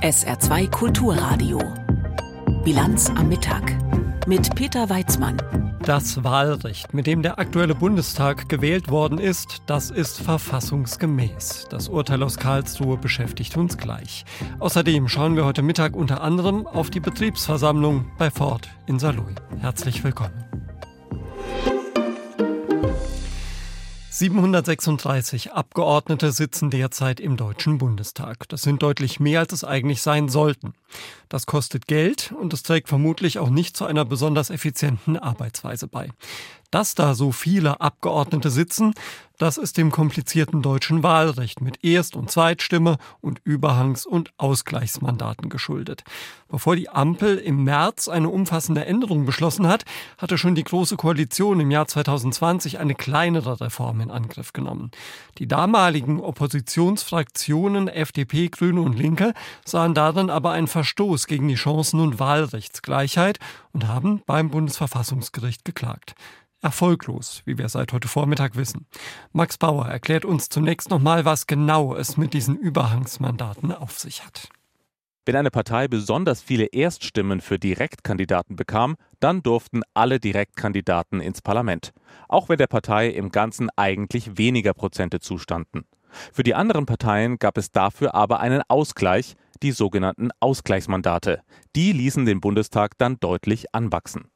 SR2 Kulturradio. Bilanz am Mittag mit Peter Weizmann. Das Wahlrecht, mit dem der aktuelle Bundestag gewählt worden ist, das ist verfassungsgemäß. Das Urteil aus Karlsruhe beschäftigt uns gleich. Außerdem schauen wir heute Mittag unter anderem auf die Betriebsversammlung bei Ford in Saarlouis. Herzlich willkommen. 736 Abgeordnete sitzen derzeit im Deutschen Bundestag. Das sind deutlich mehr, als es eigentlich sein sollten. Das kostet Geld und es trägt vermutlich auch nicht zu einer besonders effizienten Arbeitsweise bei. Dass da so viele Abgeordnete sitzen, das ist dem komplizierten deutschen Wahlrecht mit Erst- und Zweitstimme und Überhangs- und Ausgleichsmandaten geschuldet. Bevor die Ampel im März eine umfassende Änderung beschlossen hat, hatte schon die Große Koalition im Jahr 2020 eine kleinere Reform in Angriff genommen. Die damaligen Oppositionsfraktionen FDP, Grüne und Linke sahen darin aber einen Verstoß gegen die Chancen- und Wahlrechtsgleichheit und haben beim Bundesverfassungsgericht geklagt erfolglos, wie wir seit heute Vormittag wissen. Max Bauer erklärt uns zunächst nochmal, was genau es mit diesen Überhangsmandaten auf sich hat. Wenn eine Partei besonders viele Erststimmen für Direktkandidaten bekam, dann durften alle Direktkandidaten ins Parlament, auch wenn der Partei im Ganzen eigentlich weniger Prozente zustanden. Für die anderen Parteien gab es dafür aber einen Ausgleich, die sogenannten Ausgleichsmandate. Die ließen den Bundestag dann deutlich anwachsen.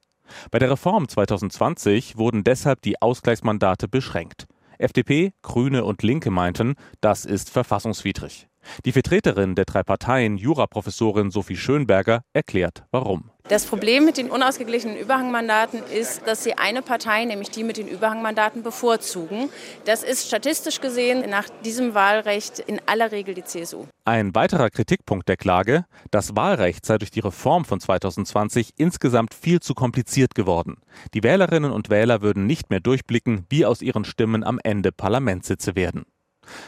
Bei der Reform 2020 wurden deshalb die Ausgleichsmandate beschränkt. FDP, Grüne und Linke meinten, das ist verfassungswidrig. Die Vertreterin der drei Parteien, Juraprofessorin Sophie Schönberger, erklärt warum. Das Problem mit den unausgeglichenen Überhangmandaten ist, dass sie eine Partei, nämlich die mit den Überhangmandaten, bevorzugen. Das ist statistisch gesehen nach diesem Wahlrecht in aller Regel die CSU. Ein weiterer Kritikpunkt der Klage, das Wahlrecht sei durch die Reform von 2020 insgesamt viel zu kompliziert geworden. Die Wählerinnen und Wähler würden nicht mehr durchblicken, wie aus ihren Stimmen am Ende Parlamentssitze werden.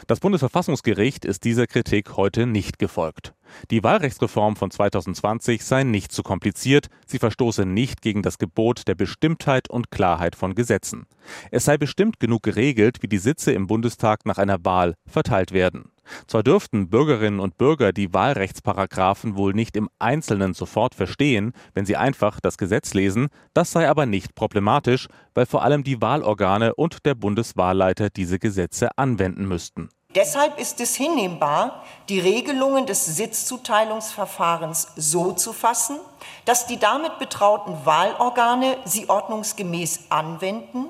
Das Bundesverfassungsgericht ist dieser Kritik heute nicht gefolgt. Die Wahlrechtsreform von 2020 sei nicht zu kompliziert, sie verstoße nicht gegen das Gebot der Bestimmtheit und Klarheit von Gesetzen. Es sei bestimmt genug geregelt, wie die Sitze im Bundestag nach einer Wahl verteilt werden. Zwar dürften Bürgerinnen und Bürger die Wahlrechtsparagraphen wohl nicht im Einzelnen sofort verstehen, wenn sie einfach das Gesetz lesen, das sei aber nicht problematisch, weil vor allem die Wahlorgane und der Bundeswahlleiter diese Gesetze anwenden müssten. Deshalb ist es hinnehmbar, die Regelungen des Sitzzuteilungsverfahrens so zu fassen, dass die damit betrauten Wahlorgane sie ordnungsgemäß anwenden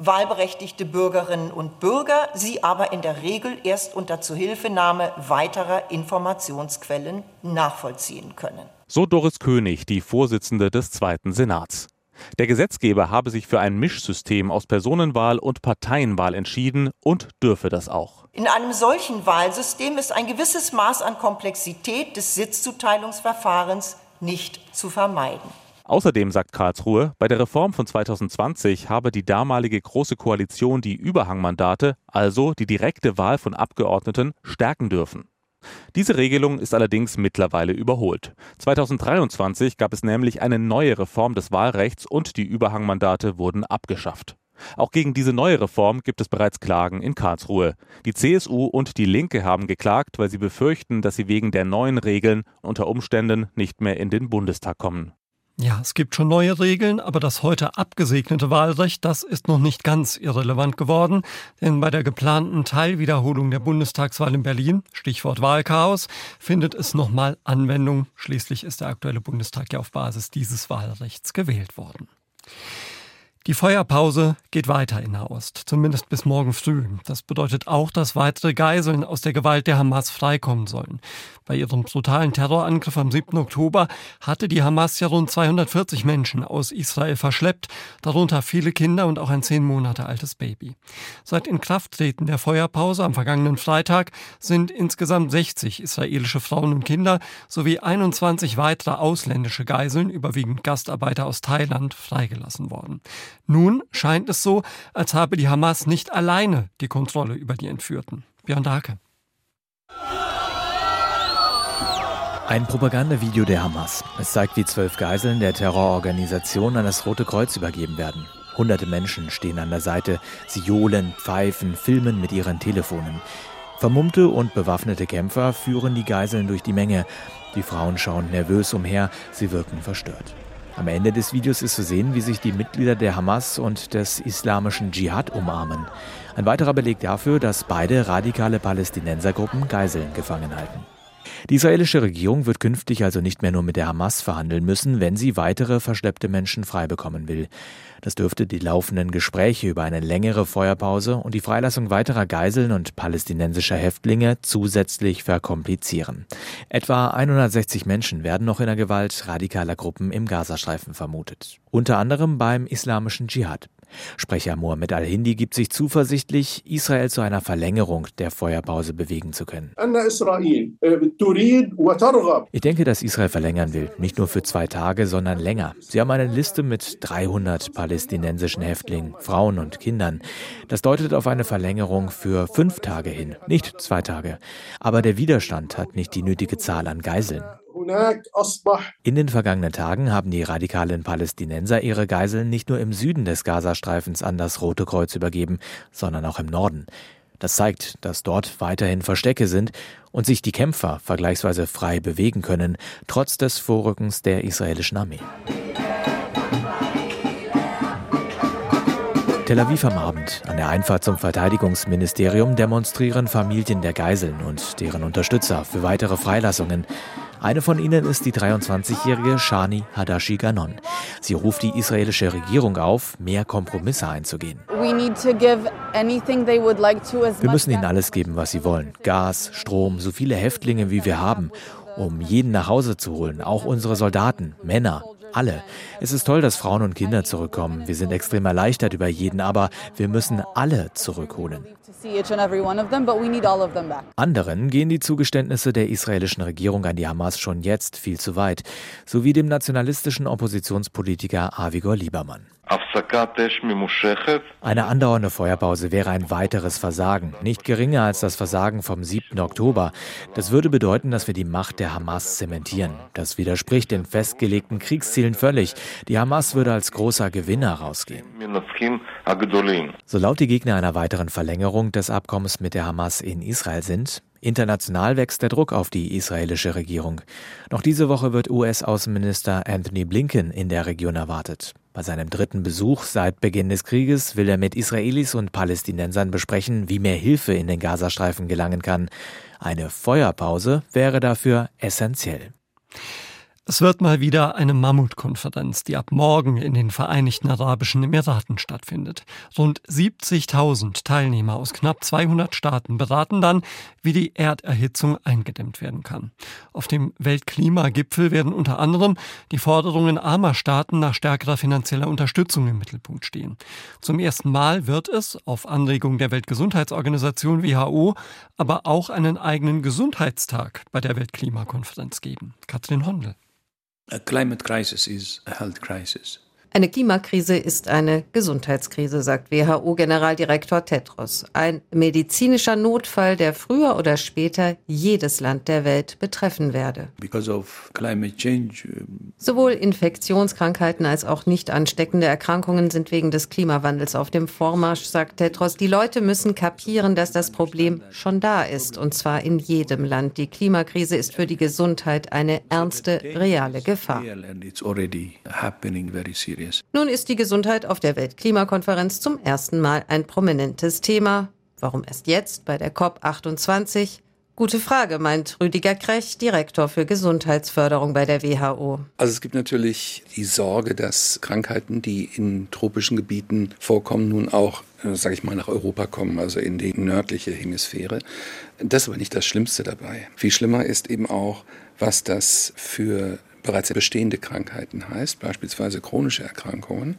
wahlberechtigte Bürgerinnen und Bürger, sie aber in der Regel erst unter Zuhilfenahme weiterer Informationsquellen nachvollziehen können. So Doris König, die Vorsitzende des Zweiten Senats. Der Gesetzgeber habe sich für ein Mischsystem aus Personenwahl und Parteienwahl entschieden und dürfe das auch. In einem solchen Wahlsystem ist ein gewisses Maß an Komplexität des Sitzzuteilungsverfahrens nicht zu vermeiden. Außerdem sagt Karlsruhe, bei der Reform von 2020 habe die damalige Große Koalition die Überhangmandate, also die direkte Wahl von Abgeordneten, stärken dürfen. Diese Regelung ist allerdings mittlerweile überholt. 2023 gab es nämlich eine neue Reform des Wahlrechts und die Überhangmandate wurden abgeschafft. Auch gegen diese neue Reform gibt es bereits Klagen in Karlsruhe. Die CSU und die Linke haben geklagt, weil sie befürchten, dass sie wegen der neuen Regeln unter Umständen nicht mehr in den Bundestag kommen. Ja, es gibt schon neue Regeln, aber das heute abgesegnete Wahlrecht, das ist noch nicht ganz irrelevant geworden, denn bei der geplanten Teilwiederholung der Bundestagswahl in Berlin, Stichwort Wahlchaos, findet es nochmal Anwendung. Schließlich ist der aktuelle Bundestag ja auf Basis dieses Wahlrechts gewählt worden. Die Feuerpause geht weiter in Nahost, zumindest bis morgen früh. Das bedeutet auch, dass weitere Geiseln aus der Gewalt der Hamas freikommen sollen. Bei ihrem brutalen Terrorangriff am 7. Oktober hatte die Hamas ja rund 240 Menschen aus Israel verschleppt, darunter viele Kinder und auch ein zehn Monate altes Baby. Seit Inkrafttreten der Feuerpause am vergangenen Freitag sind insgesamt 60 israelische Frauen und Kinder sowie 21 weitere ausländische Geiseln, überwiegend Gastarbeiter aus Thailand, freigelassen worden. Nun scheint es so, als habe die Hamas nicht alleine die Kontrolle über die Entführten. Björn Dake. Ein Propagandavideo der Hamas. Es zeigt, wie zwölf Geiseln der Terrororganisation an das Rote Kreuz übergeben werden. Hunderte Menschen stehen an der Seite. Sie johlen, pfeifen, filmen mit ihren Telefonen. Vermummte und bewaffnete Kämpfer führen die Geiseln durch die Menge. Die Frauen schauen nervös umher, sie wirken verstört. Am Ende des Videos ist zu sehen, wie sich die Mitglieder der Hamas und des islamischen Dschihad umarmen. Ein weiterer Beleg dafür, dass beide radikale Palästinensergruppen Geiseln gefangen halten. Die israelische Regierung wird künftig also nicht mehr nur mit der Hamas verhandeln müssen, wenn sie weitere verschleppte Menschen frei bekommen will. Das dürfte die laufenden Gespräche über eine längere Feuerpause und die Freilassung weiterer Geiseln und palästinensischer Häftlinge zusätzlich verkomplizieren. Etwa 160 Menschen werden noch in der Gewalt radikaler Gruppen im Gazastreifen vermutet. Unter anderem beim islamischen Dschihad. Sprecher Mohammed al-Hindi gibt sich zuversichtlich, Israel zu einer Verlängerung der Feuerpause bewegen zu können. Ich denke, dass Israel verlängern will, nicht nur für zwei Tage, sondern länger. Sie haben eine Liste mit 300 palästinensischen Häftlingen, Frauen und Kindern. Das deutet auf eine Verlängerung für fünf Tage hin, nicht zwei Tage. Aber der Widerstand hat nicht die nötige Zahl an Geiseln. In den vergangenen Tagen haben die radikalen Palästinenser ihre Geiseln nicht nur im Süden des Gazastreifens an das Rote Kreuz übergeben, sondern auch im Norden. Das zeigt, dass dort weiterhin Verstecke sind und sich die Kämpfer vergleichsweise frei bewegen können, trotz des Vorrückens der israelischen Armee. Tel Aviv am Abend. An der Einfahrt zum Verteidigungsministerium demonstrieren Familien der Geiseln und deren Unterstützer für weitere Freilassungen. Eine von ihnen ist die 23-jährige Shani Hadashi Ganon. Sie ruft die israelische Regierung auf, mehr Kompromisse einzugehen. Wir müssen ihnen alles geben, was sie wollen. Gas, Strom, so viele Häftlinge, wie wir haben, um jeden nach Hause zu holen, auch unsere Soldaten, Männer, alle. Es ist toll, dass Frauen und Kinder zurückkommen. Wir sind extrem erleichtert über jeden, aber wir müssen alle zurückholen. Anderen gehen die Zugeständnisse der israelischen Regierung an die Hamas schon jetzt viel zu weit, sowie dem nationalistischen Oppositionspolitiker Avigor Liebermann. Eine andauernde Feuerpause wäre ein weiteres Versagen, nicht geringer als das Versagen vom 7. Oktober. Das würde bedeuten, dass wir die Macht der Hamas zementieren. Das widerspricht den festgelegten Kriegszielen völlig. Die Hamas würde als großer Gewinner rausgehen. So laut die Gegner einer weiteren Verlängerung des Abkommens mit der Hamas in Israel sind, International wächst der Druck auf die israelische Regierung. Noch diese Woche wird US-Außenminister Anthony Blinken in der Region erwartet. Bei seinem dritten Besuch seit Beginn des Krieges will er mit Israelis und Palästinensern besprechen, wie mehr Hilfe in den Gazastreifen gelangen kann. Eine Feuerpause wäre dafür essentiell. Es wird mal wieder eine Mammutkonferenz, die ab morgen in den Vereinigten Arabischen Emiraten stattfindet. Rund 70.000 Teilnehmer aus knapp 200 Staaten beraten dann, wie die Erderhitzung eingedämmt werden kann. Auf dem Weltklimagipfel werden unter anderem die Forderungen armer Staaten nach stärkerer finanzieller Unterstützung im Mittelpunkt stehen. Zum ersten Mal wird es, auf Anregung der Weltgesundheitsorganisation WHO, aber auch einen eigenen Gesundheitstag bei der Weltklimakonferenz geben. Katrin Hondel. A climate crisis is a health crisis. Eine Klimakrise ist eine Gesundheitskrise, sagt WHO-Generaldirektor Tetros. Ein medizinischer Notfall, der früher oder später jedes Land der Welt betreffen werde. Change, Sowohl Infektionskrankheiten als auch nicht ansteckende Erkrankungen sind wegen des Klimawandels auf dem Vormarsch, sagt Tetros. Die Leute müssen kapieren, dass das Problem schon da ist, und zwar in jedem Land. Die Klimakrise ist für die Gesundheit eine ernste, reale Gefahr. Nun ist die Gesundheit auf der Weltklimakonferenz zum ersten Mal ein prominentes Thema. Warum erst jetzt bei der COP28? Gute Frage, meint Rüdiger Krech, Direktor für Gesundheitsförderung bei der WHO. Also es gibt natürlich die Sorge, dass Krankheiten, die in tropischen Gebieten vorkommen, nun auch, äh, sage ich mal, nach Europa kommen, also in die nördliche Hemisphäre. Das ist aber nicht das Schlimmste dabei. Viel schlimmer ist eben auch, was das für bereits bestehende Krankheiten heißt, beispielsweise chronische Erkrankungen.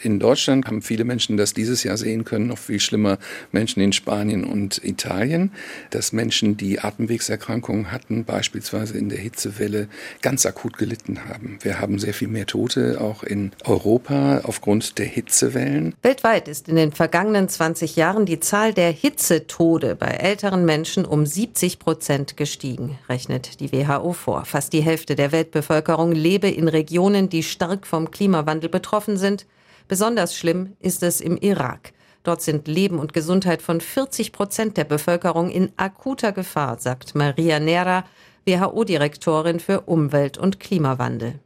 In Deutschland haben viele Menschen das dieses Jahr sehen können, noch viel schlimmer Menschen in Spanien und Italien, dass Menschen, die Atemwegserkrankungen hatten, beispielsweise in der Hitzewelle, ganz akut gelitten haben. Wir haben sehr viel mehr Tote auch in Europa aufgrund der Hitzewellen. Weltweit ist in den vergangenen 20 Jahren die Zahl der Hitzetode bei älteren Menschen um 70 Prozent gestiegen, rechnet die WHO vor. Fast die Hälfte der Weltbevölkerung lebe in Regionen, die stark vom Klimawandel betroffen sind. Besonders schlimm ist es im Irak. Dort sind Leben und Gesundheit von 40 Prozent der Bevölkerung in akuter Gefahr, sagt Maria Nera, WHO-Direktorin für Umwelt und Klimawandel.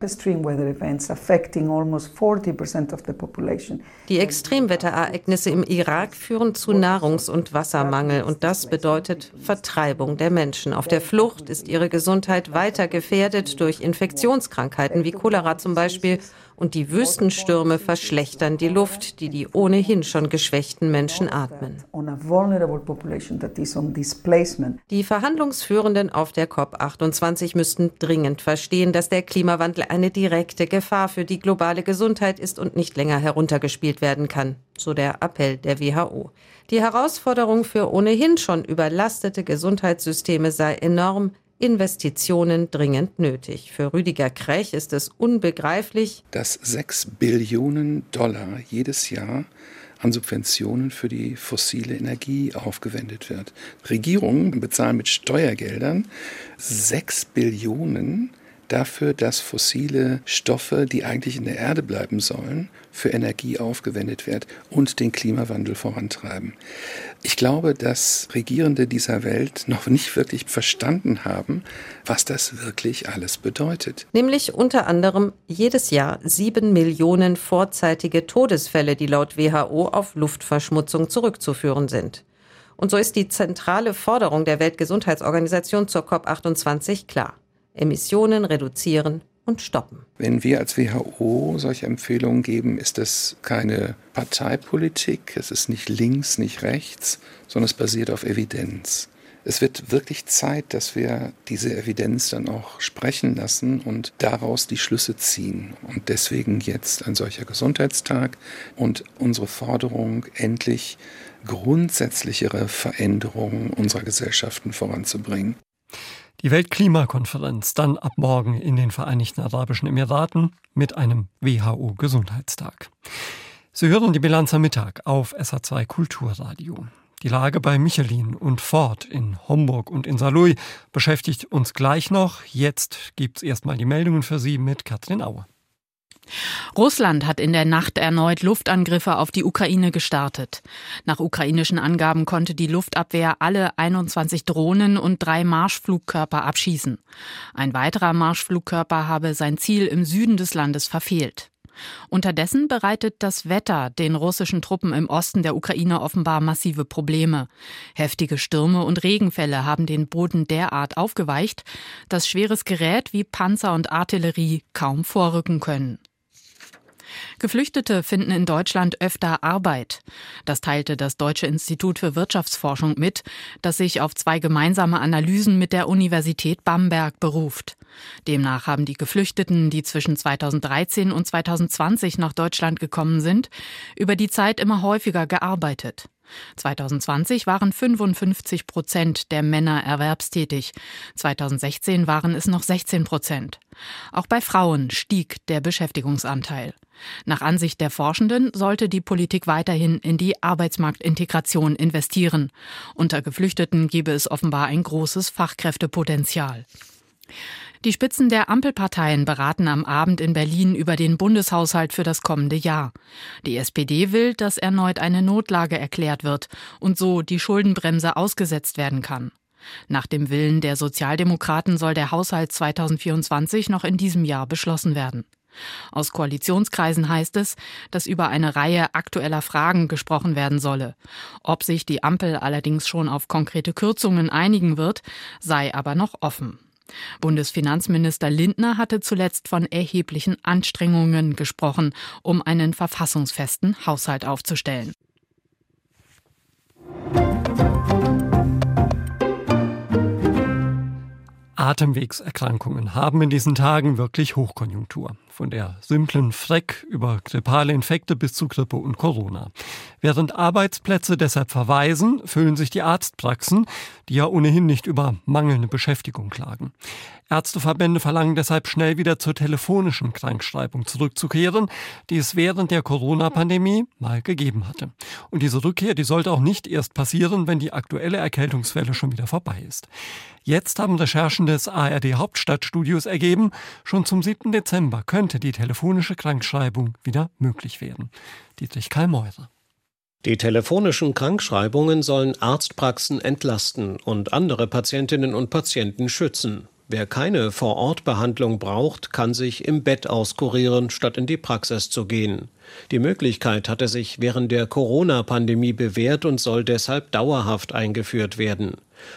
Die Extremwetterereignisse im Irak führen zu Nahrungs- und Wassermangel und das bedeutet Vertreibung der Menschen. Auf der Flucht ist ihre Gesundheit weiter gefährdet durch Infektionskrankheiten wie Cholera zum Beispiel und die Wüstenstürme verschlechtern die Luft, die die ohnehin schon geschwächten Menschen atmen. Die Verhandlungsführenden auf der COP28 müssten dringend verstehen, dass der Klimawandel eine direkte Gefahr für die globale Gesundheit ist und nicht länger heruntergespielt werden kann, so der Appell der WHO. Die Herausforderung für ohnehin schon überlastete Gesundheitssysteme sei enorm, Investitionen dringend nötig. Für Rüdiger Krech ist es unbegreiflich, dass 6 Billionen Dollar jedes Jahr an Subventionen für die fossile Energie aufgewendet wird. Regierungen bezahlen mit Steuergeldern 6 Billionen dafür, dass fossile Stoffe, die eigentlich in der Erde bleiben sollen, für Energie aufgewendet wird und den Klimawandel vorantreiben. Ich glaube, dass Regierende dieser Welt noch nicht wirklich verstanden haben, was das wirklich alles bedeutet. Nämlich unter anderem jedes Jahr sieben Millionen vorzeitige Todesfälle, die laut WHO auf Luftverschmutzung zurückzuführen sind. Und so ist die zentrale Forderung der Weltgesundheitsorganisation zur COP28 klar. Emissionen reduzieren und stoppen. Wenn wir als WHO solche Empfehlungen geben, ist das keine Parteipolitik, es ist nicht links, nicht rechts, sondern es basiert auf Evidenz. Es wird wirklich Zeit, dass wir diese Evidenz dann auch sprechen lassen und daraus die Schlüsse ziehen. Und deswegen jetzt ein solcher Gesundheitstag und unsere Forderung, endlich grundsätzlichere Veränderungen unserer Gesellschaften voranzubringen. Die Weltklimakonferenz dann ab morgen in den Vereinigten Arabischen Emiraten mit einem WHO-Gesundheitstag. Sie hören die Bilanz am Mittag auf SA2 Kulturradio. Die Lage bei Michelin und Ford in Homburg und in Saarlouis beschäftigt uns gleich noch. Jetzt gibt's erstmal die Meldungen für Sie mit Katrin Auer. Russland hat in der Nacht erneut Luftangriffe auf die Ukraine gestartet. Nach ukrainischen Angaben konnte die Luftabwehr alle 21 Drohnen und drei Marschflugkörper abschießen. Ein weiterer Marschflugkörper habe sein Ziel im Süden des Landes verfehlt. Unterdessen bereitet das Wetter den russischen Truppen im Osten der Ukraine offenbar massive Probleme. Heftige Stürme und Regenfälle haben den Boden derart aufgeweicht, dass schweres Gerät wie Panzer und Artillerie kaum vorrücken können. Geflüchtete finden in Deutschland öfter Arbeit. Das teilte das Deutsche Institut für Wirtschaftsforschung mit, das sich auf zwei gemeinsame Analysen mit der Universität Bamberg beruft. Demnach haben die Geflüchteten, die zwischen 2013 und 2020 nach Deutschland gekommen sind, über die Zeit immer häufiger gearbeitet. 2020 waren 55 Prozent der Männer erwerbstätig. 2016 waren es noch 16 Prozent. Auch bei Frauen stieg der Beschäftigungsanteil. Nach Ansicht der Forschenden sollte die Politik weiterhin in die Arbeitsmarktintegration investieren. Unter Geflüchteten gebe es offenbar ein großes Fachkräftepotenzial. Die Spitzen der Ampelparteien beraten am Abend in Berlin über den Bundeshaushalt für das kommende Jahr. Die SPD will, dass erneut eine Notlage erklärt wird und so die Schuldenbremse ausgesetzt werden kann. Nach dem Willen der Sozialdemokraten soll der Haushalt 2024 noch in diesem Jahr beschlossen werden. Aus Koalitionskreisen heißt es, dass über eine Reihe aktueller Fragen gesprochen werden solle. Ob sich die Ampel allerdings schon auf konkrete Kürzungen einigen wird, sei aber noch offen. Bundesfinanzminister Lindner hatte zuletzt von erheblichen Anstrengungen gesprochen, um einen verfassungsfesten Haushalt aufzustellen. Atemwegserkrankungen haben in diesen Tagen wirklich Hochkonjunktur. Von der simplen Freck über grippale Infekte bis zu Grippe und Corona. Während Arbeitsplätze deshalb verweisen, füllen sich die Arztpraxen, die ja ohnehin nicht über mangelnde Beschäftigung klagen. Ärzteverbände verlangen deshalb schnell wieder zur telefonischen Krankschreibung zurückzukehren, die es während der Corona-Pandemie mal gegeben hatte. Und diese Rückkehr, die sollte auch nicht erst passieren, wenn die aktuelle Erkältungswelle schon wieder vorbei ist. Jetzt haben Recherchen des ARD Hauptstadtstudios ergeben, schon zum 7. Dezember könnte die telefonische Krankschreibung wieder möglich werden. Dietrich Karl Meurer. Die telefonischen Krankschreibungen sollen Arztpraxen entlasten und andere Patientinnen und Patienten schützen. Wer keine Vorortbehandlung braucht, kann sich im Bett auskurieren, statt in die Praxis zu gehen. Die Möglichkeit hatte sich während der Corona-Pandemie bewährt und soll deshalb dauerhaft eingeführt werden.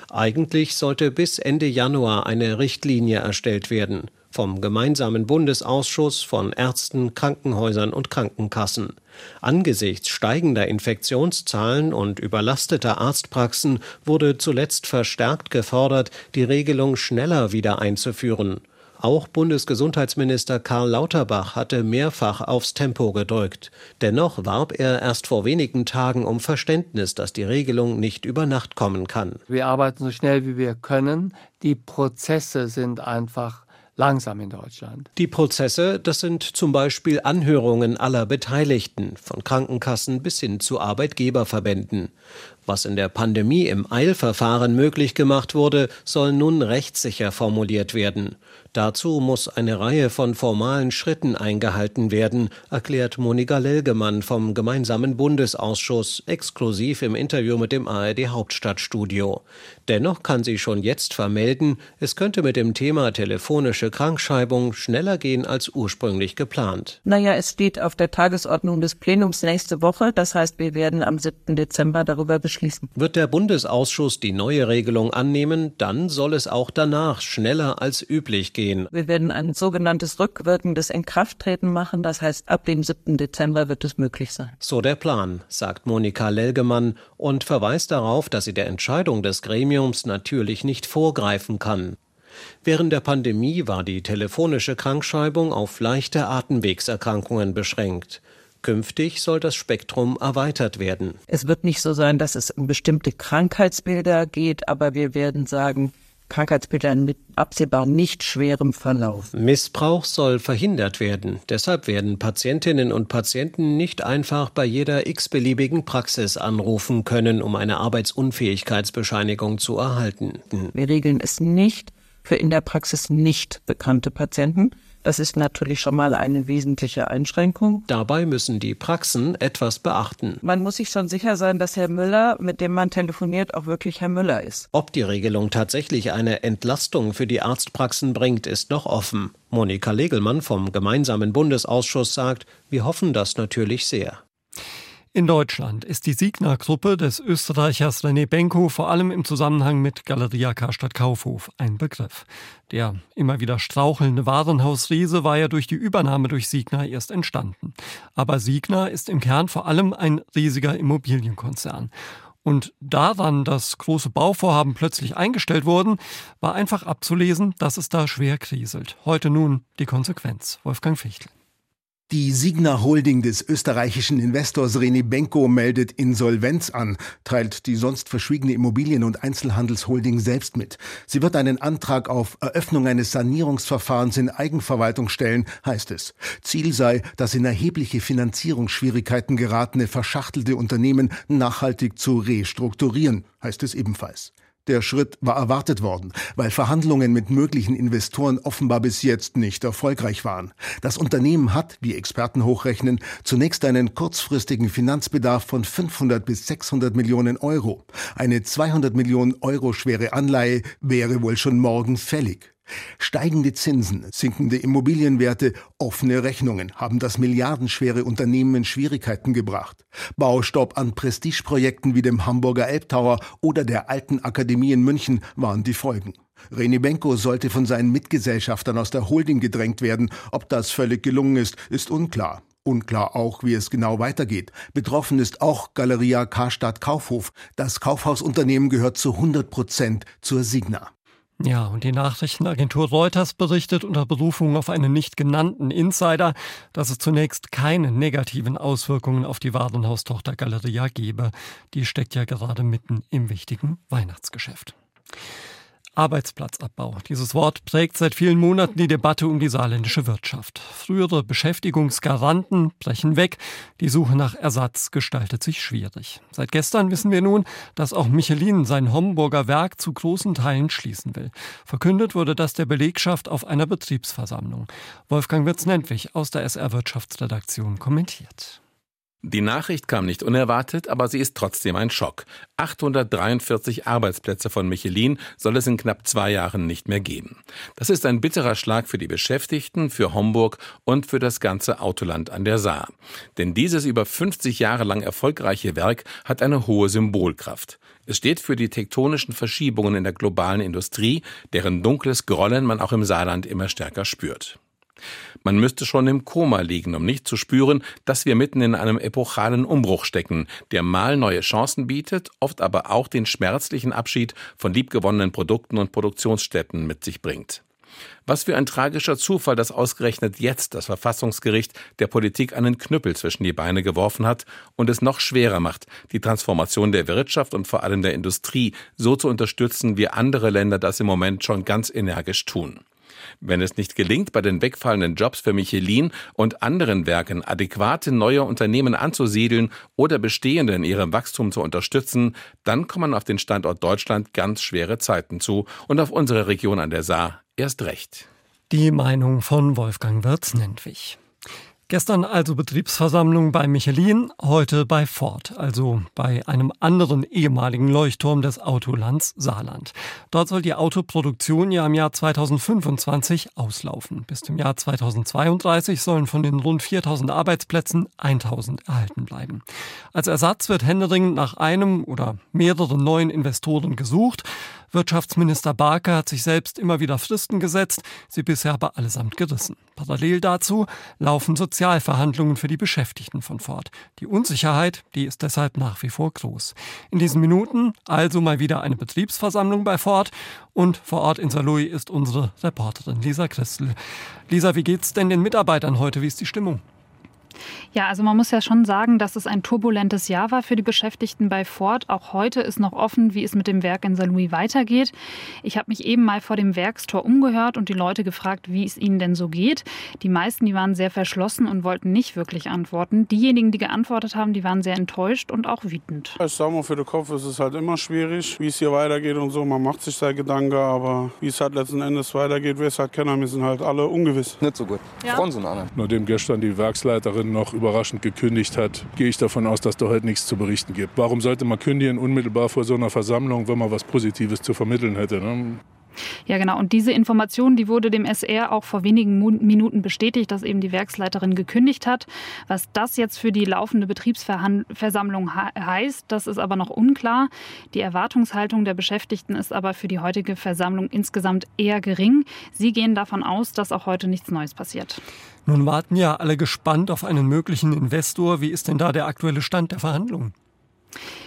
Eigentlich sollte bis Ende Januar eine Richtlinie erstellt werden vom gemeinsamen Bundesausschuss von Ärzten, Krankenhäusern und Krankenkassen. Angesichts steigender Infektionszahlen und überlasteter Arztpraxen wurde zuletzt verstärkt gefordert, die Regelung schneller wieder einzuführen. Auch Bundesgesundheitsminister Karl Lauterbach hatte mehrfach aufs Tempo gedrückt. Dennoch warb er erst vor wenigen Tagen um Verständnis, dass die Regelung nicht über Nacht kommen kann. Wir arbeiten so schnell wie wir können. Die Prozesse sind einfach langsam in Deutschland. Die Prozesse, das sind zum Beispiel Anhörungen aller Beteiligten, von Krankenkassen bis hin zu Arbeitgeberverbänden. Was in der Pandemie im Eilverfahren möglich gemacht wurde, soll nun rechtssicher formuliert werden. Dazu muss eine Reihe von formalen Schritten eingehalten werden, erklärt Monika Lelgemann vom gemeinsamen Bundesausschuss exklusiv im Interview mit dem ARD Hauptstadtstudio. Dennoch kann sie schon jetzt vermelden, es könnte mit dem Thema telefonische Krankschreibung schneller gehen als ursprünglich geplant. Naja, es steht auf der Tagesordnung des Plenums nächste Woche. Das heißt, wir werden am 7. Dezember darüber beschließen. Wird der Bundesausschuss die neue Regelung annehmen, dann soll es auch danach schneller als üblich gehen gehen. Wir werden ein sogenanntes rückwirkendes Inkrafttreten machen. Das heißt, ab dem 7. Dezember wird es möglich sein. So der Plan, sagt Monika Lelgemann und verweist darauf, dass sie der Entscheidung des Gremiums natürlich nicht vorgreifen kann. Während der Pandemie war die telefonische Krankschreibung auf leichte Atemwegserkrankungen beschränkt. Künftig soll das Spektrum erweitert werden. Es wird nicht so sein, dass es um bestimmte Krankheitsbilder geht, aber wir werden sagen, Krankheitsbildern mit absehbar nicht schwerem Verlauf. Missbrauch soll verhindert werden. Deshalb werden Patientinnen und Patienten nicht einfach bei jeder x-beliebigen Praxis anrufen können, um eine Arbeitsunfähigkeitsbescheinigung zu erhalten. Wir regeln es nicht für in der Praxis nicht bekannte Patienten. Das ist natürlich schon mal eine wesentliche Einschränkung. Dabei müssen die Praxen etwas beachten. Man muss sich schon sicher sein, dass Herr Müller, mit dem man telefoniert, auch wirklich Herr Müller ist. Ob die Regelung tatsächlich eine Entlastung für die Arztpraxen bringt, ist noch offen. Monika Legelmann vom gemeinsamen Bundesausschuss sagt, wir hoffen das natürlich sehr. In Deutschland ist die Signa-Gruppe des Österreichers René Benko vor allem im Zusammenhang mit Galeria Karstadt Kaufhof ein Begriff. Der immer wieder strauchelnde Warenhausriese war ja durch die Übernahme durch Signa erst entstanden. Aber Signa ist im Kern vor allem ein riesiger Immobilienkonzern. Und daran, dass große Bauvorhaben plötzlich eingestellt wurden, war einfach abzulesen, dass es da schwer kriselt. Heute nun die Konsequenz. Wolfgang Fichtel. Die Signa Holding des österreichischen Investors René Benko meldet Insolvenz an, teilt die sonst verschwiegene Immobilien- und Einzelhandelsholding selbst mit. Sie wird einen Antrag auf Eröffnung eines Sanierungsverfahrens in Eigenverwaltung stellen, heißt es. Ziel sei, das in erhebliche Finanzierungsschwierigkeiten geratene verschachtelte Unternehmen nachhaltig zu restrukturieren, heißt es ebenfalls. Der Schritt war erwartet worden, weil Verhandlungen mit möglichen Investoren offenbar bis jetzt nicht erfolgreich waren. Das Unternehmen hat, wie Experten hochrechnen, zunächst einen kurzfristigen Finanzbedarf von 500 bis 600 Millionen Euro. Eine 200 Millionen Euro schwere Anleihe wäre wohl schon morgen fällig. Steigende Zinsen, sinkende Immobilienwerte, offene Rechnungen haben das milliardenschwere Unternehmen in Schwierigkeiten gebracht. Baustopp an Prestigeprojekten wie dem Hamburger Elbtower oder der Alten Akademie in München waren die Folgen. René Benko sollte von seinen Mitgesellschaftern aus der Holding gedrängt werden. Ob das völlig gelungen ist, ist unklar. Unklar auch, wie es genau weitergeht. Betroffen ist auch Galeria Karstadt Kaufhof. Das Kaufhausunternehmen gehört zu 100 Prozent zur Signa. Ja, und die Nachrichtenagentur Reuters berichtet unter Berufung auf einen nicht genannten Insider, dass es zunächst keine negativen Auswirkungen auf die Warenhaustochter Galeria gebe. Die steckt ja gerade mitten im wichtigen Weihnachtsgeschäft. Arbeitsplatzabbau. Dieses Wort prägt seit vielen Monaten die Debatte um die saarländische Wirtschaft. Frühere Beschäftigungsgaranten brechen weg. Die Suche nach Ersatz gestaltet sich schwierig. Seit gestern wissen wir nun, dass auch Michelin sein Homburger Werk zu großen Teilen schließen will. Verkündet wurde das der Belegschaft auf einer Betriebsversammlung. Wolfgang Wirz-Nentwich aus der SR Wirtschaftsredaktion kommentiert. Die Nachricht kam nicht unerwartet, aber sie ist trotzdem ein Schock. 843 Arbeitsplätze von Michelin soll es in knapp zwei Jahren nicht mehr geben. Das ist ein bitterer Schlag für die Beschäftigten, für Homburg und für das ganze Autoland an der Saar. Denn dieses über 50 Jahre lang erfolgreiche Werk hat eine hohe Symbolkraft. Es steht für die tektonischen Verschiebungen in der globalen Industrie, deren dunkles Grollen man auch im Saarland immer stärker spürt. Man müsste schon im Koma liegen, um nicht zu spüren, dass wir mitten in einem epochalen Umbruch stecken, der mal neue Chancen bietet, oft aber auch den schmerzlichen Abschied von liebgewonnenen Produkten und Produktionsstätten mit sich bringt. Was für ein tragischer Zufall, dass ausgerechnet jetzt das Verfassungsgericht der Politik einen Knüppel zwischen die Beine geworfen hat und es noch schwerer macht, die Transformation der Wirtschaft und vor allem der Industrie so zu unterstützen, wie andere Länder das im Moment schon ganz energisch tun. Wenn es nicht gelingt, bei den wegfallenden Jobs für Michelin und anderen Werken adäquate neue Unternehmen anzusiedeln oder bestehende in ihrem Wachstum zu unterstützen, dann kommen auf den Standort Deutschland ganz schwere Zeiten zu und auf unsere Region an der Saar erst recht. Die Meinung von Wolfgang Wirz-Nentwich. Gestern also Betriebsversammlung bei Michelin, heute bei Ford, also bei einem anderen ehemaligen Leuchtturm des Autolands Saarland. Dort soll die Autoproduktion ja im Jahr 2025 auslaufen. Bis zum Jahr 2032 sollen von den rund 4000 Arbeitsplätzen 1000 erhalten bleiben. Als Ersatz wird händeringend nach einem oder mehreren neuen Investoren gesucht. Wirtschaftsminister Barker hat sich selbst immer wieder Fristen gesetzt, sie bisher aber allesamt gerissen. Parallel dazu laufen Sozialverhandlungen für die Beschäftigten von Ford. Die Unsicherheit, die ist deshalb nach wie vor groß. In diesen Minuten also mal wieder eine Betriebsversammlung bei Ford und vor Ort in Saarlouis ist unsere Reporterin Lisa Christel. Lisa, wie geht's denn den Mitarbeitern heute? Wie ist die Stimmung? Ja, also man muss ja schon sagen, dass es ein turbulentes Jahr war für die Beschäftigten bei Ford. Auch heute ist noch offen, wie es mit dem Werk in Saint-Louis weitergeht. Ich habe mich eben mal vor dem Werkstor umgehört und die Leute gefragt, wie es ihnen denn so geht. Die meisten, die waren sehr verschlossen und wollten nicht wirklich antworten. Diejenigen, die geantwortet haben, die waren sehr enttäuscht und auch wütend. Ich sag mal, für den Kopf ist es halt immer schwierig, wie es hier weitergeht und so. Man macht sich da Gedanken, aber wie es halt letzten Endes weitergeht, weiß halt keiner. Wir sind halt alle ungewiss. Nicht so gut. Ja. Frauen sind alle. Nachdem gestern die Werksleiterin noch überraschend gekündigt hat, gehe ich davon aus, dass da heute nichts zu berichten gibt. Warum sollte man kündigen unmittelbar vor so einer Versammlung, wenn man was Positives zu vermitteln hätte? Ne? Ja, genau. Und diese Information, die wurde dem SR auch vor wenigen Minuten bestätigt, dass eben die Werksleiterin gekündigt hat. Was das jetzt für die laufende Betriebsversammlung heißt, das ist aber noch unklar. Die Erwartungshaltung der Beschäftigten ist aber für die heutige Versammlung insgesamt eher gering. Sie gehen davon aus, dass auch heute nichts Neues passiert. Nun warten ja alle gespannt auf einen möglichen Investor. Wie ist denn da der aktuelle Stand der Verhandlungen?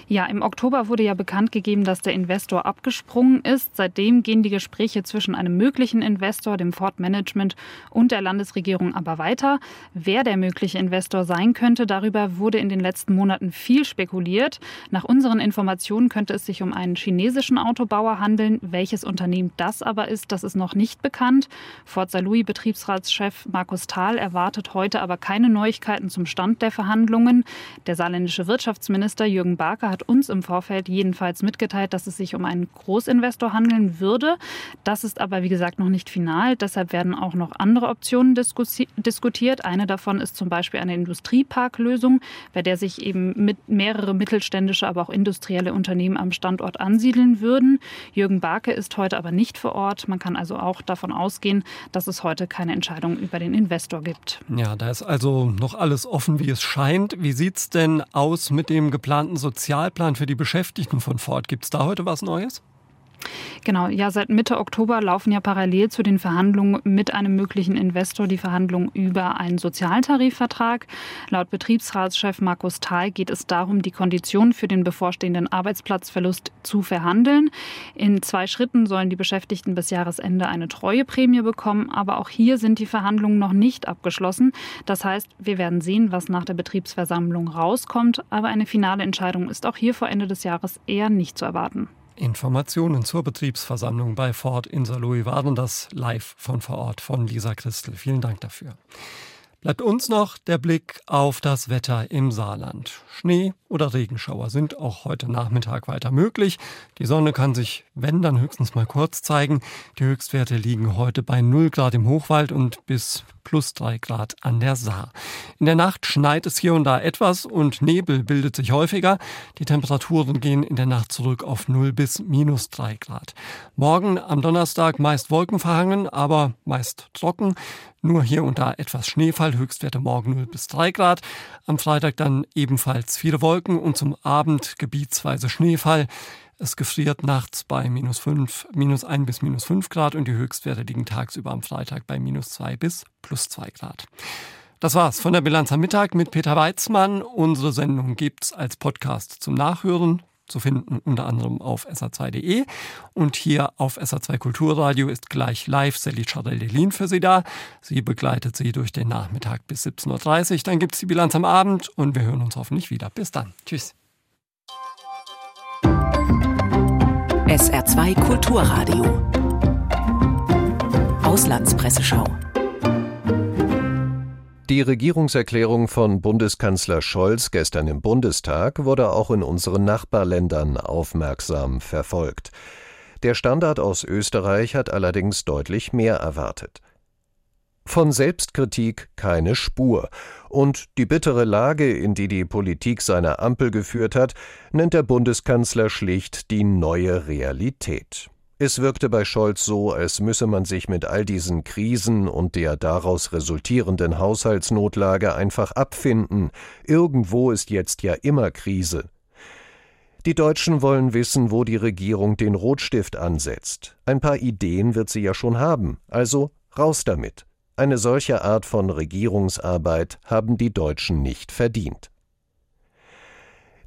Ja, im Oktober wurde ja bekannt gegeben, dass der Investor abgesprungen ist. Seitdem gehen die Gespräche zwischen einem möglichen Investor, dem Ford Management und der Landesregierung aber weiter. Wer der mögliche Investor sein könnte, darüber wurde in den letzten Monaten viel spekuliert. Nach unseren Informationen könnte es sich um einen chinesischen Autobauer handeln. Welches Unternehmen das aber ist, das ist noch nicht bekannt. Ford Salui Betriebsratschef Markus Thal erwartet heute aber keine Neuigkeiten zum Stand der Verhandlungen. Der saarländische Wirtschaftsminister Jürgen Barker hat uns im Vorfeld jedenfalls mitgeteilt, dass es sich um einen Großinvestor handeln würde. Das ist aber, wie gesagt, noch nicht final. Deshalb werden auch noch andere Optionen diskutiert. Eine davon ist zum Beispiel eine Industrieparklösung, bei der sich eben mit mehrere mittelständische, aber auch industrielle Unternehmen am Standort ansiedeln würden. Jürgen Barke ist heute aber nicht vor Ort. Man kann also auch davon ausgehen, dass es heute keine Entscheidung über den Investor gibt. Ja, da ist also noch alles offen, wie es scheint. Wie sieht es denn aus mit dem geplanten Sozialplan für die Beschäftigten von Ford. Gibt es da heute was Neues? Genau, ja, seit Mitte Oktober laufen ja parallel zu den Verhandlungen mit einem möglichen Investor die Verhandlungen über einen Sozialtarifvertrag. Laut Betriebsratschef Markus Thal geht es darum, die Konditionen für den bevorstehenden Arbeitsplatzverlust zu verhandeln. In zwei Schritten sollen die Beschäftigten bis Jahresende eine Treueprämie bekommen, aber auch hier sind die Verhandlungen noch nicht abgeschlossen. Das heißt, wir werden sehen, was nach der Betriebsversammlung rauskommt, aber eine finale Entscheidung ist auch hier vor Ende des Jahres eher nicht zu erwarten. Informationen zur Betriebsversammlung bei Ford in Saarlouis waren das live von vor Ort von Lisa Christel. Vielen Dank dafür. Bleibt uns noch der Blick auf das Wetter im Saarland. Schnee oder Regenschauer sind auch heute Nachmittag weiter möglich. Die Sonne kann sich, wenn dann höchstens mal kurz zeigen. Die Höchstwerte liegen heute bei 0 Grad im Hochwald und bis plus 3 Grad an der Saar. In der Nacht schneit es hier und da etwas und Nebel bildet sich häufiger. Die Temperaturen gehen in der Nacht zurück auf 0 bis minus 3 Grad. Morgen am Donnerstag meist wolkenverhangen, aber meist trocken. Nur hier und da etwas Schneefall, Höchstwerte morgen 0 bis 3 Grad. Am Freitag dann ebenfalls viele Wolken und zum Abend gebietsweise Schneefall. Es gefriert nachts bei minus 5, minus 1 bis minus 5 Grad und die Höchstwerte liegen tagsüber am Freitag bei minus 2 bis plus 2 Grad. Das war's von der Bilanz am Mittag mit Peter Weizmann. Unsere Sendung gibt's als Podcast zum Nachhören zu finden, unter anderem auf sa2.de. Und hier auf SA2 Kulturradio ist gleich live Sally Charel-Delin für Sie da. Sie begleitet Sie durch den Nachmittag bis 17.30 Uhr. Dann gibt es die Bilanz am Abend und wir hören uns hoffentlich wieder. Bis dann. Tschüss. SR2 Kulturradio. Auslandspresseschau. Die Regierungserklärung von Bundeskanzler Scholz gestern im Bundestag wurde auch in unseren Nachbarländern aufmerksam verfolgt. Der Standard aus Österreich hat allerdings deutlich mehr erwartet. Von Selbstkritik keine Spur. Und die bittere Lage, in die die Politik seiner Ampel geführt hat, nennt der Bundeskanzler schlicht die neue Realität. Es wirkte bei Scholz so, als müsse man sich mit all diesen Krisen und der daraus resultierenden Haushaltsnotlage einfach abfinden. Irgendwo ist jetzt ja immer Krise. Die Deutschen wollen wissen, wo die Regierung den Rotstift ansetzt. Ein paar Ideen wird sie ja schon haben, also raus damit. Eine solche Art von Regierungsarbeit haben die Deutschen nicht verdient.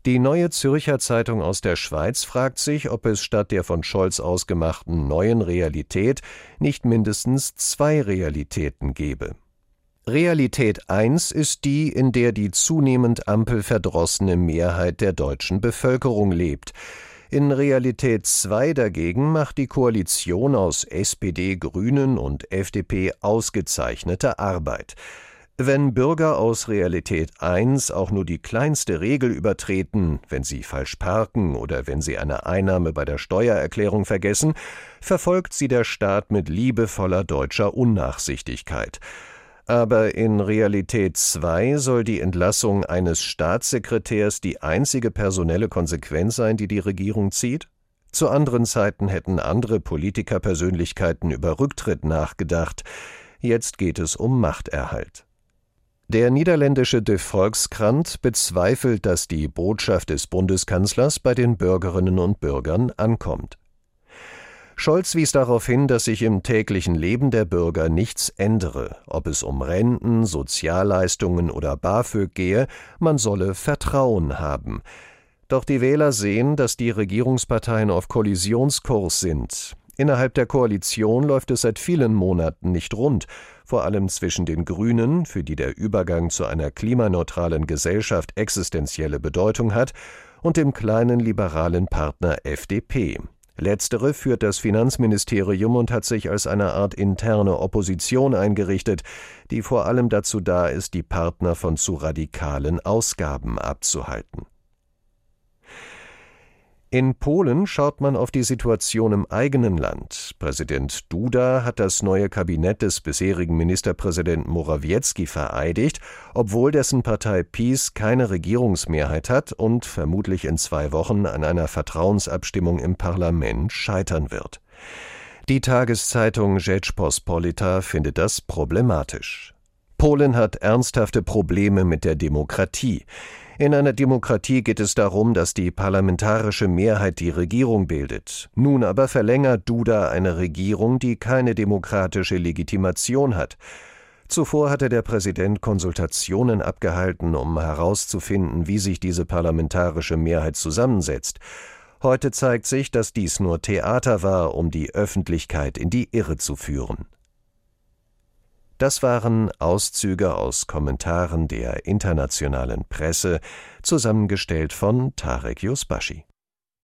Die Neue Zürcher Zeitung aus der Schweiz fragt sich, ob es statt der von Scholz ausgemachten neuen Realität nicht mindestens zwei Realitäten gebe. Realität 1 ist die, in der die zunehmend ampelverdrossene Mehrheit der deutschen Bevölkerung lebt. In Realität 2 dagegen macht die Koalition aus SPD, Grünen und FDP ausgezeichnete Arbeit. Wenn Bürger aus Realität 1 auch nur die kleinste Regel übertreten, wenn sie falsch parken oder wenn sie eine Einnahme bei der Steuererklärung vergessen, verfolgt sie der Staat mit liebevoller deutscher Unnachsichtigkeit. Aber in Realität 2 soll die Entlassung eines Staatssekretärs die einzige personelle Konsequenz sein, die die Regierung zieht? Zu anderen Zeiten hätten andere Politikerpersönlichkeiten über Rücktritt nachgedacht. Jetzt geht es um Machterhalt. Der niederländische De Volkskrant bezweifelt, dass die Botschaft des Bundeskanzlers bei den Bürgerinnen und Bürgern ankommt. Scholz wies darauf hin, dass sich im täglichen Leben der Bürger nichts ändere, ob es um Renten, Sozialleistungen oder BAföG gehe, man solle Vertrauen haben. Doch die Wähler sehen, dass die Regierungsparteien auf Kollisionskurs sind. Innerhalb der Koalition läuft es seit vielen Monaten nicht rund, vor allem zwischen den Grünen, für die der Übergang zu einer klimaneutralen Gesellschaft existenzielle Bedeutung hat, und dem kleinen liberalen Partner FDP. Letztere führt das Finanzministerium und hat sich als eine Art interne Opposition eingerichtet, die vor allem dazu da ist, die Partner von zu radikalen Ausgaben abzuhalten. In Polen schaut man auf die Situation im eigenen Land. Präsident Duda hat das neue Kabinett des bisherigen Ministerpräsidenten Morawiecki vereidigt, obwohl dessen Partei PiS keine Regierungsmehrheit hat und vermutlich in zwei Wochen an einer Vertrauensabstimmung im Parlament scheitern wird. Die Tageszeitung Rzeczpospolita findet das problematisch. Polen hat ernsthafte Probleme mit der Demokratie. In einer Demokratie geht es darum, dass die parlamentarische Mehrheit die Regierung bildet. Nun aber verlängert Duda eine Regierung, die keine demokratische Legitimation hat. Zuvor hatte der Präsident Konsultationen abgehalten, um herauszufinden, wie sich diese parlamentarische Mehrheit zusammensetzt. Heute zeigt sich, dass dies nur Theater war, um die Öffentlichkeit in die Irre zu führen. Das waren Auszüge aus Kommentaren der internationalen Presse, zusammengestellt von Tarek Yusbashi.